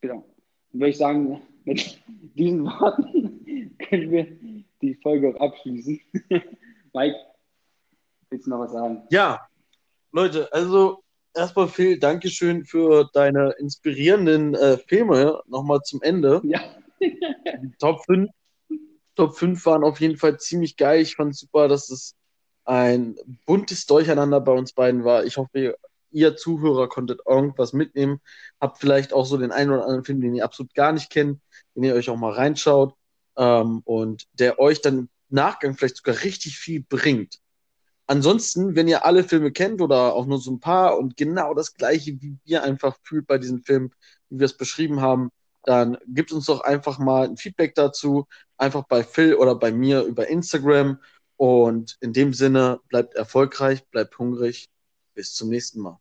Genau. Dann würde ich sagen, mit diesen Worten können wir die Folge auch abschließen. Mike, willst du noch was sagen? Ja, Leute, also erstmal Phil, Dankeschön für deine inspirierenden äh, Filme. Nochmal zum Ende. Ja. Top 5. Top 5 waren auf jeden Fall ziemlich geil. Ich fand super, dass es ein buntes Durcheinander bei uns beiden war. Ich hoffe, ihr Zuhörer konntet irgendwas mitnehmen. Habt vielleicht auch so den einen oder anderen Film, den ihr absolut gar nicht kennt, den ihr euch auch mal reinschaut ähm, und der euch dann im Nachgang vielleicht sogar richtig viel bringt. Ansonsten, wenn ihr alle Filme kennt oder auch nur so ein paar und genau das gleiche, wie wir einfach fühlt bei diesen Filmen, wie wir es beschrieben haben, dann gibt uns doch einfach mal ein Feedback dazu, einfach bei Phil oder bei mir über Instagram. Und in dem Sinne, bleibt erfolgreich, bleibt hungrig. Bis zum nächsten Mal.